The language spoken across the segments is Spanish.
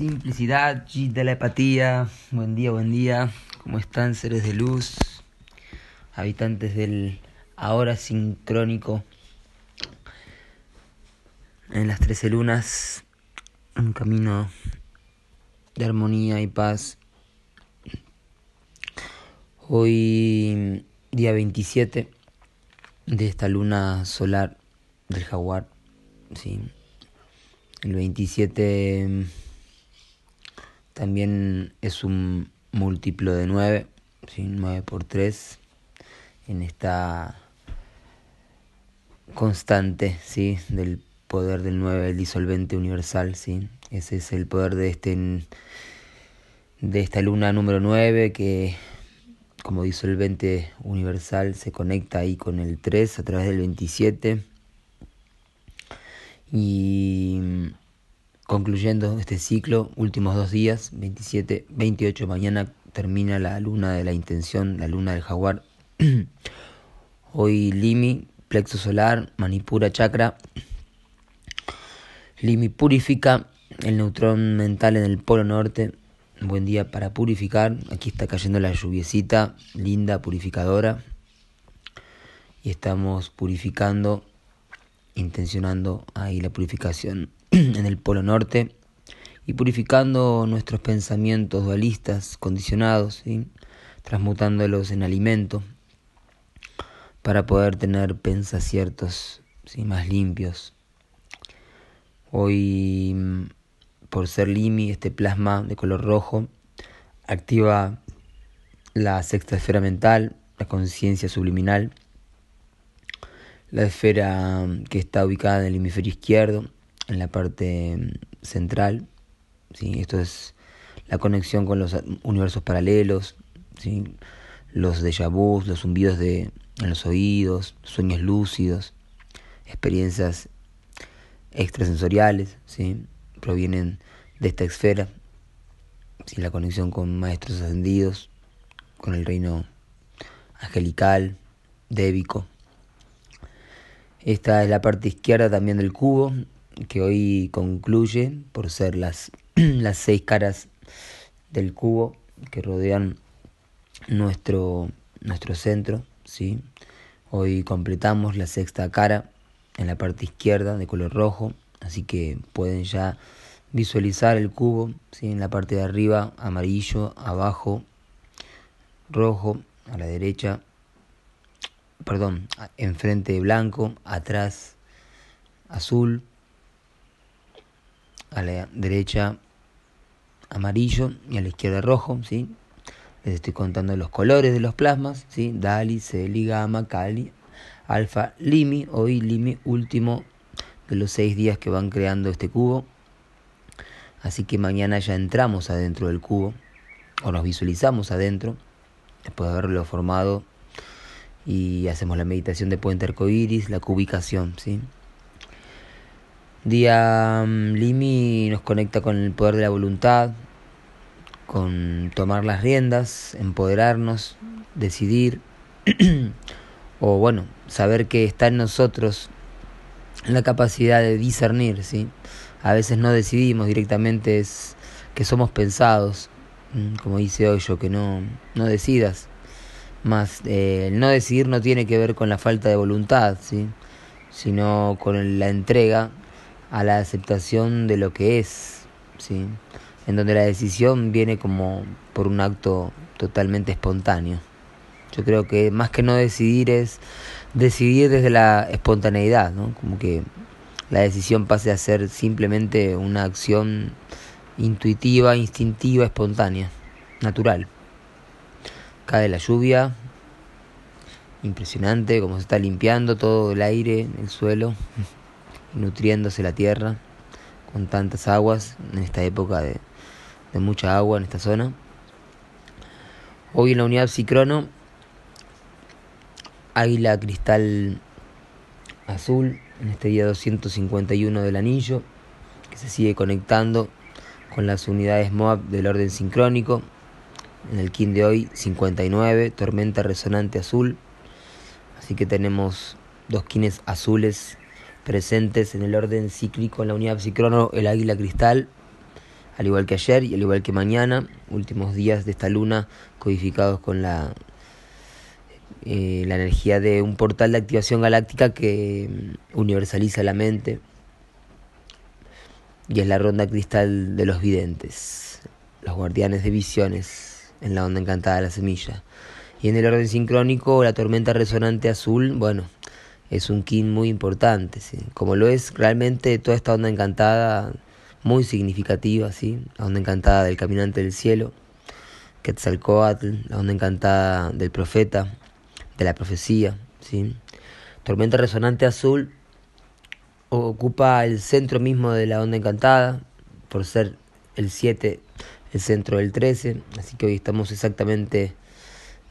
Simplicidad, G de la. Buen día, buen día. ¿Cómo están seres de luz? Habitantes del ahora sincrónico. En las trece lunas, un camino de armonía y paz. Hoy, día 27 de esta luna solar del jaguar. Sí. El 27 también es un múltiplo de 9, ¿sí? 9 por 3, en esta constante ¿sí? del poder del 9, el disolvente universal. ¿sí? Ese es el poder de, este, de esta luna número 9 que como disolvente universal se conecta ahí con el 3 a través del 27. Y Concluyendo este ciclo, últimos dos días, 27, 28, mañana termina la luna de la intención, la luna del jaguar. Hoy Limi, plexo solar, manipura chakra. Limi purifica el neutrón mental en el polo norte. Buen día para purificar. Aquí está cayendo la lluviecita, linda, purificadora. Y estamos purificando, intencionando ahí la purificación en el Polo Norte y purificando nuestros pensamientos dualistas, condicionados, transmutándolos en alimento para poder tener pensaciertos ¿sí? más limpios. Hoy, por ser Limi, este plasma de color rojo activa la sexta esfera mental, la conciencia subliminal, la esfera que está ubicada en el hemisferio izquierdo, en la parte central. ¿sí? Esto es la conexión con los universos paralelos, ¿sí? los déjà vus, los zumbidos de, en los oídos, sueños lúcidos, experiencias extrasensoriales, ¿sí? provienen de esta esfera, ¿sí? la conexión con maestros ascendidos, con el reino angelical, débico. Esta es la parte izquierda también del cubo, que hoy concluye por ser las, las seis caras del cubo que rodean nuestro, nuestro centro. ¿sí? Hoy completamos la sexta cara en la parte izquierda de color rojo, así que pueden ya visualizar el cubo ¿sí? en la parte de arriba amarillo, abajo rojo, a la derecha, perdón, enfrente blanco, atrás azul, a la derecha amarillo y a la izquierda rojo, ¿sí? Les estoy contando los colores de los plasmas, ¿sí? Dali, Celi, Gamma, Cali, Alfa, Limi, hoy Limi último de los seis días que van creando este cubo. Así que mañana ya entramos adentro del cubo, o nos visualizamos adentro, después de haberlo formado, y hacemos la meditación de puente arcoíris, la cubicación, ¿sí? Día mm, Limi nos conecta con el poder de la voluntad, con tomar las riendas, empoderarnos, decidir, o bueno, saber que está en nosotros la capacidad de discernir, ¿sí? A veces no decidimos directamente, es que somos pensados, como dice hoy yo, que no, no decidas. Más, eh, el no decidir no tiene que ver con la falta de voluntad, ¿sí? sino con la entrega a la aceptación de lo que es, ¿sí? en donde la decisión viene como por un acto totalmente espontáneo. Yo creo que más que no decidir es decidir desde la espontaneidad, ¿no? como que la decisión pase a ser simplemente una acción intuitiva, instintiva, espontánea, natural. Cae la lluvia, impresionante como se está limpiando todo el aire, el suelo nutriéndose la tierra con tantas aguas en esta época de, mucha agua en esta zona. Hoy en la unidad Psicrono, Águila Cristal Azul, en este día 251 del anillo, que se sigue conectando con las unidades MOAB del orden sincrónico. En el kin de hoy, 59, tormenta resonante azul. Así que tenemos dos kines azules presentes en el orden cíclico en la unidad psicrono, el águila cristal, al igual que ayer y al igual que mañana, últimos días de esta luna codificados con la, eh, la energía de un portal de activación galáctica que mm, universaliza la mente y es la ronda cristal de los videntes, los guardianes de visiones en la onda encantada de la semilla. Y en el orden sincrónico, la tormenta resonante azul, bueno, es un kin muy importante, ¿sí? como lo es realmente toda esta onda encantada muy significativa, ¿sí? la onda encantada del caminante del cielo, Quetzalcoatl, la onda encantada del profeta, de la profecía. ¿sí? Tormenta resonante azul ocupa el centro mismo de la onda encantada, por ser el 7 el centro del 13, así que hoy estamos exactamente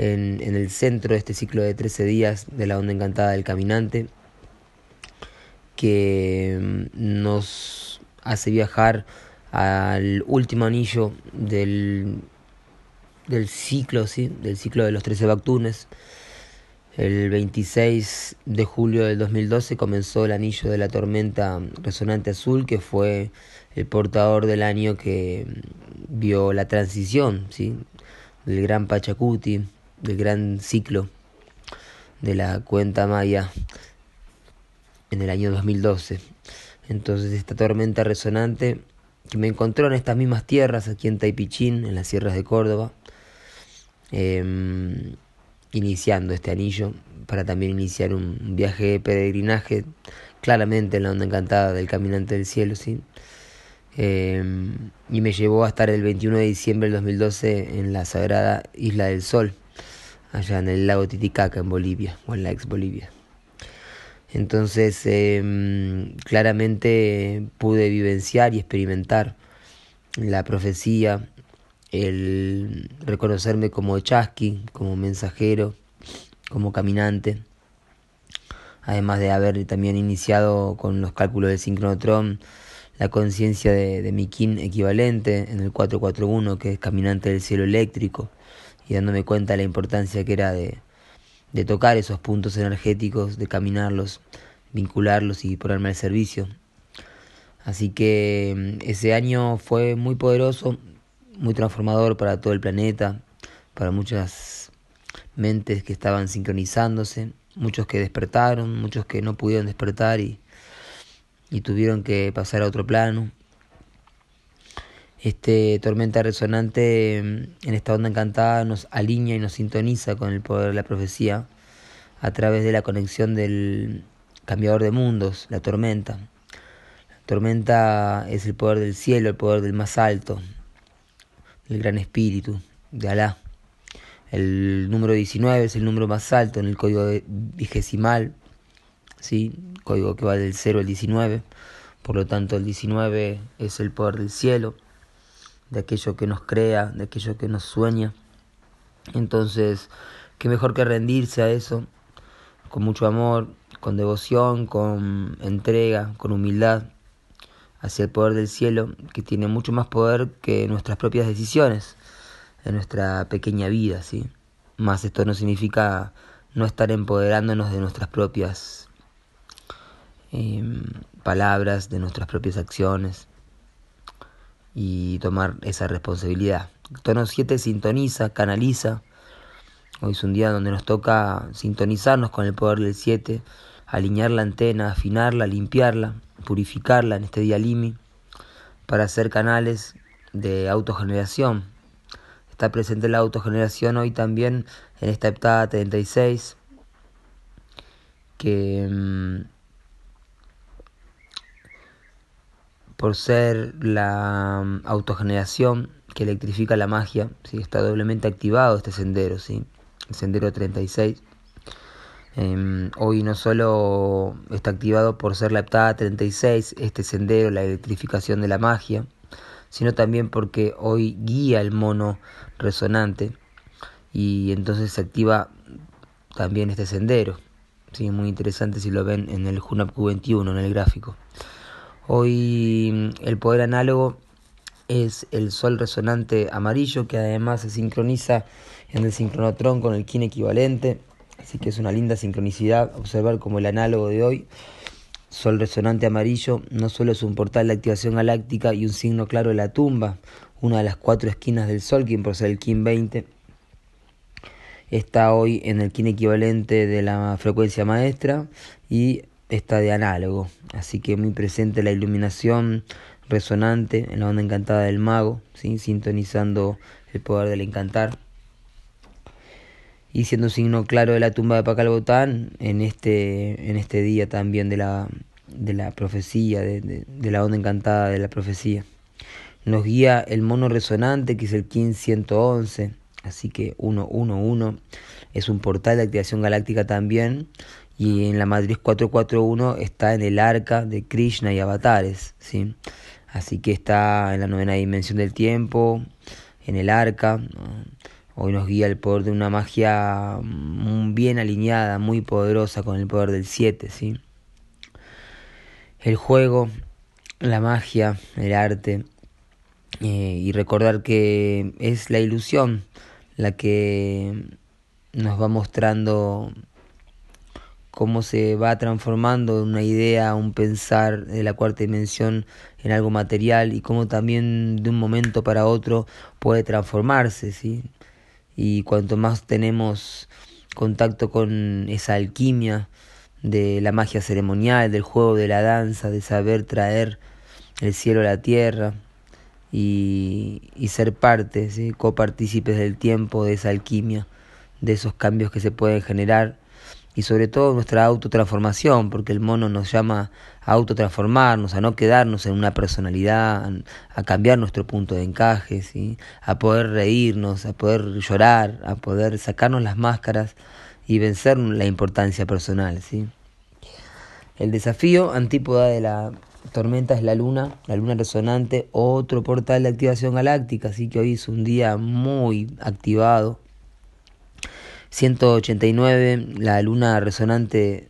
en, en el centro de este ciclo de 13 días de la onda encantada del caminante, que mm, nos hace viajar al último anillo del, del ciclo, ¿sí? del ciclo de los 13 Bactunes. El 26 de julio del 2012 comenzó el anillo de la tormenta resonante azul, que fue el portador del año que vio la transición ¿sí? del gran Pachacuti, del gran ciclo de la cuenta maya en el año 2012. Entonces esta tormenta resonante que me encontró en estas mismas tierras, aquí en Taipichín, en las sierras de Córdoba, em, iniciando este anillo para también iniciar un viaje de peregrinaje, claramente en la onda encantada del caminante del cielo, ¿sí? Em, y me llevó a estar el 21 de diciembre del 2012 en la sagrada Isla del Sol, allá en el lago Titicaca, en Bolivia, o en la ex Bolivia. Entonces, em, claramente pude vivenciar y experimentar la profecía, el reconocerme como chasqui, como mensajero, como caminante, además de haber también iniciado con los cálculos del sincronotrón la conciencia de, mi kin equivalente en el 441, que es caminante del cielo eléctrico, y dándome cuenta de la importancia que era de, de tocar esos puntos energéticos, de caminarlos, vincularlos y ponerme al servicio. Así que mm, ese año fue muy poderoso, muy transformador para todo el planeta, para muchas mentes que estaban sincronizándose, muchos que despertaron, muchos que no pudieron despertar y, y tuvieron que pasar a otro plano. Este tormenta resonante mm, en esta onda encantada nos alinea y nos sintoniza con el poder de la profecía a través de la conexión del cambiador de mundos, la tormenta. La tormenta es el poder del cielo, el poder del más alto, el gran espíritu de Alá. El número 19 es el número más alto en el código vigesimal, ¿sí? código que va del 0 al 19. Por lo tanto, el 19 es el poder del cielo de aquello que nos crea, de aquello que nos sueña. Entonces, qué mejor que rendirse a eso, con mucho amor, con devoción, con entrega, con humildad hacia el poder del cielo, que tiene mucho más poder que nuestras propias decisiones en nuestra pequeña vida, ¿sí? Más esto no significa no estar empoderándonos de nuestras propias em, palabras, de nuestras propias acciones, y tomar esa responsabilidad. tono 7 sintoniza, canaliza. Hoy es un día donde nos toca sintonizarnos con el poder del 7, alinear la antena, afinarla, limpiarla, purificarla en este día Limi, para hacer canales de autogeneración. Está presente la autogeneración hoy también en esta heptada 36, que por ser la mm, autogeneración que electrifica la magia, ¿sí? está doblemente activado este sendero, ¿sí? el sendero 36. Em, hoy no solo está activado por ser la heptada 36, este sendero, la electrificación de la magia, sino también porque hoy guía el mono resonante y entonces se activa también este sendero. ¿sí? Muy interesante si lo ven en el Hunap Q21, en el gráfico. Hoy mm, el poder análogo es el sol resonante amarillo que además se sincroniza en el sincronotrón con el kin equivalente. Así que es una linda sincronicidad observar como el análogo de hoy Sol resonante amarillo no solo es un portal de activación galáctica y un signo claro de la tumba, una de las cuatro esquinas del Sol, quien ser el Kim 20, está hoy en el Kim equivalente de la frecuencia maestra y está de análogo. Así que muy presente la iluminación resonante en la onda encantada del mago, ¿sí? sintonizando el poder del encantar. Y siendo signo claro de la tumba de Pacalbotán en este, en este día también de la, de la profecía, de, de, la onda encantada de la profecía. Nos guía el mono resonante que es el 1511, así que 111 es un portal de activación galáctica también y en la matriz 441 está en el arca de Krishna y avatares, ¿sí? Así que está en la novena dimensión del tiempo, en el arca. Hoy nos guía el poder de una magia bien alineada, muy poderosa con el poder del 7, ¿sí? El juego, la magia, el arte, eh, y recordar que es la ilusión la que nos va mostrando cómo se va transformando una idea, un pensar de la cuarta dimensión en algo material y cómo también de un momento para otro puede transformarse, ¿sí? Y cuanto más tenemos contacto con esa alquimia de la magia ceremonial, del juego de la danza, de saber traer el cielo a la tierra y, y ser parte, ¿sí? copartícipes del tiempo, de esa alquimia, de esos cambios que se pueden generar y sobre todo nuestra autotransformación, porque el mono nos llama a autotransformarnos, a no quedarnos en una personalidad, a cambiar nuestro punto de encaje, a poder reírnos, a poder llorar, a poder sacarnos las máscaras y vencer la importancia personal. ¿sí? El desafío antípoda de la tormenta es la luna, la luna resonante, otro portal de activación galáctica, así que hoy es un día muy activado 189, la luna resonante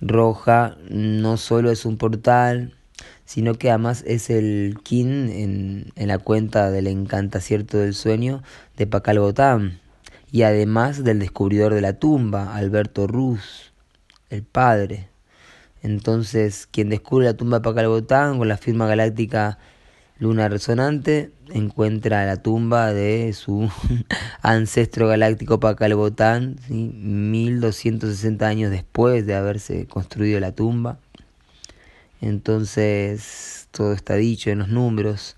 roja no solo es un portal, sino que además es el kin en, en la cuenta del encantacierto del sueño de Pacal Botán, y además del descubridor de la tumba, Alberto Ruz, el padre. Entonces, quien descubre la tumba de Pacal Botán con la firma galáctica Luna Resonante encuentra la tumba de su ancestro galáctico Pacalbotán, ¿sí? 1260 años después de haberse construido la tumba. Entonces, todo está dicho en los números.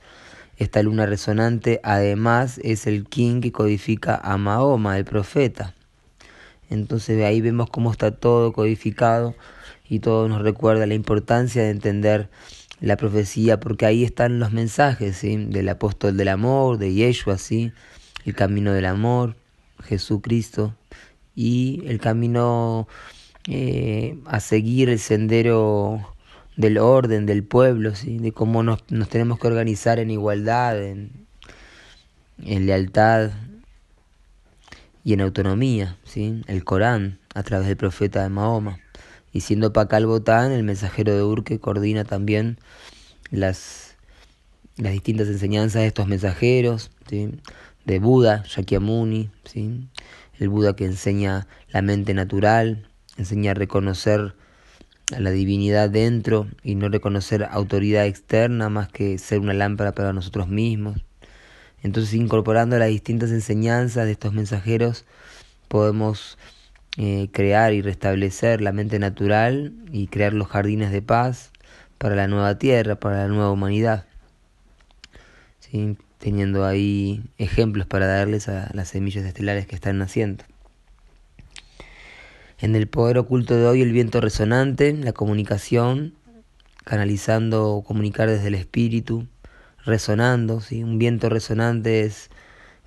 Esta luna resonante además es el king que codifica a Mahoma, el profeta. Entonces ahí vemos cómo está todo codificado y todo nos recuerda la importancia de entender la profecía, porque ahí están los mensajes ¿sí? del apóstol del amor, de Yeshua, ¿sí? el camino del amor, Jesucristo, y el camino eh, a seguir el sendero del orden del pueblo, ¿sí? de cómo nos, nos tenemos que organizar en igualdad, en, en lealtad y en autonomía, ¿sí? el Corán a través del profeta de Mahoma y siendo Pacal Botán el mensajero de Ur que coordina también las, las distintas enseñanzas de estos mensajeros, de Buda, Shakyamuni, ¿sí? el Buda que enseña la mente natural, enseña a reconocer a la divinidad dentro y no reconocer autoridad externa más que ser una lámpara para nosotros mismos. Entonces, incorporando las distintas enseñanzas de estos mensajeros, podemos eh, crear y restablecer la mente natural y crear los jardines de paz para la nueva tierra, para la nueva humanidad. ¿Sí? Teniendo ahí ejemplos para darles a las semillas estelares que están naciendo. En el poder oculto de hoy, el viento resonante, la comunicación, canalizando o comunicar desde el espíritu, resonando. ¿sí? Un viento resonante es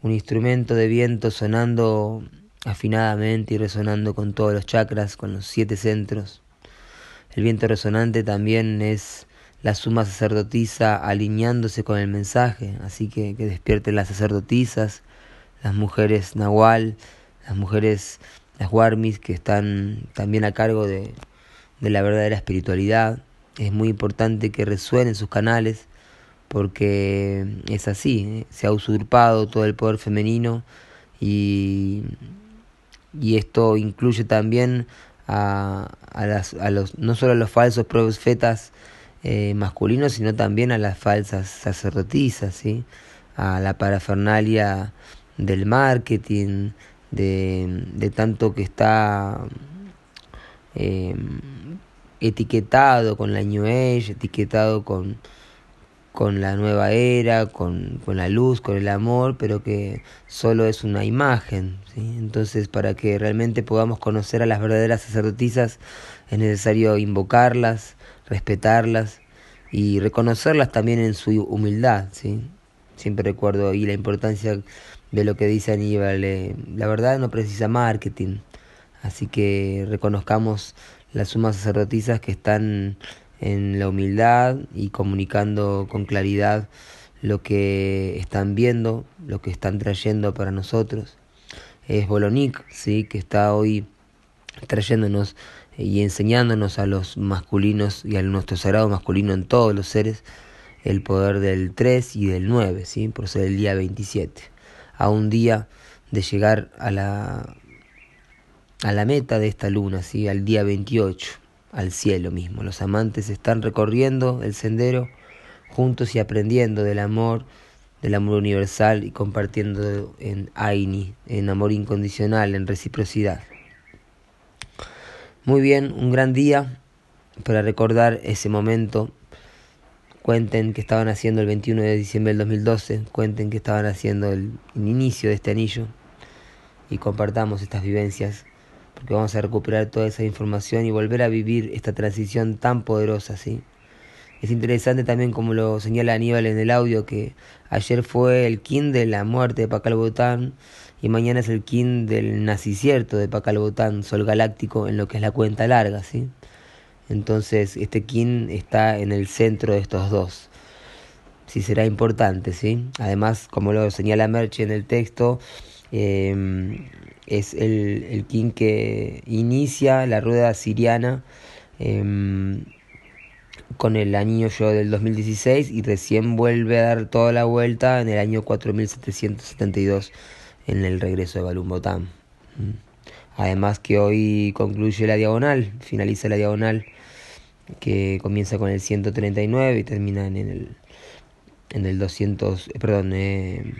un instrumento de viento sonando afinadamente y resonando con todos los chakras, con los siete centros. El viento resonante también es la suma sacerdotisa alineándose con el mensaje, así que que despierten las sacerdotisas, las mujeres nahual, las mujeres, las warmis que están también a cargo de, de la verdadera espiritualidad. Es muy importante que resuenen sus canales porque es así, ¿eh? se ha usurpado todo el poder femenino y y esto incluye también a, a, las, a los, no solo a los falsos profetas eh, masculinos, sino también a las falsas sacerdotisas, ¿sí? a la parafernalia del marketing, de, de tanto que está eh, etiquetado con la New Age, etiquetado con, con la nueva era, con, con, la luz, con el amor, pero que solo es una imagen. ¿sí? Entonces, para que realmente podamos conocer a las verdaderas sacerdotisas, es necesario invocarlas, respetarlas y reconocerlas también en su humildad. ¿sí? Siempre recuerdo ahí la importancia de lo que dice Aníbal. Eh, la verdad no precisa marketing, así que reconozcamos las sumas sacerdotisas que están en la humildad y comunicando con claridad lo que están viendo, lo que están trayendo para nosotros. Es Bolonic, ¿sí? que está hoy trayéndonos y enseñándonos a los masculinos y a nuestro sagrado masculino en todos los seres el poder del 3 y del 9, ¿sí? por ser el día 27, a un día de llegar a la, a la meta de esta luna, ¿sí? al día 28 al cielo mismo. Los amantes están recorriendo el sendero juntos y aprendiendo del amor, del amor universal y compartiendo en Aini, en amor incondicional, en reciprocidad. Muy bien, un gran día para recordar ese momento. Cuenten que estaban haciendo el 21 de diciembre del 2012, cuenten que estaban haciendo el inicio de este anillo y compartamos estas vivencias porque vamos a recuperar toda esa información y volver a vivir esta transición tan poderosa, ¿sí? Es interesante también, como lo señala Aníbal en el audio, que ayer fue el kin de la muerte de Pacal Botán y mañana es el kin del nacicierto de Pacal Botán, Sol Galáctico, en lo que es la cuenta larga, ¿sí? Entonces, este kin está en el centro de estos dos. Sí será importante, ¿sí? Además, como lo señala Merche en el texto, eh, es el, el king que inicia la rueda siriana em, con el año yo del 2016 y recién vuelve a dar toda la vuelta en el año 4772 en el regreso de Balum Botán. Mm. Además que hoy concluye la diagonal, finaliza la diagonal que comienza con el 139 y termina en el en el 200, perdón, eh,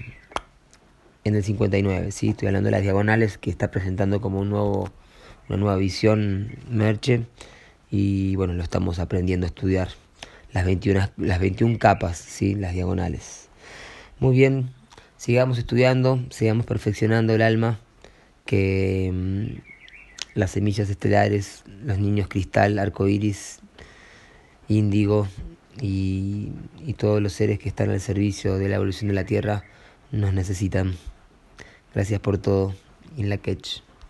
en el 59, ¿sí? Estoy hablando de las diagonales que está presentando como un nuevo, una nueva visión Merche y bueno, lo estamos aprendiendo a estudiar. Las 21, las 21 capas, ¿sí? Las diagonales. Muy bien, sigamos estudiando, sigamos perfeccionando el alma, que mm, las semillas estelares, los niños cristal, arcoíris, índigo y, y todos los seres que están al servicio de la evolución de la Tierra nos necesitan. Gracias por todo. In la catch.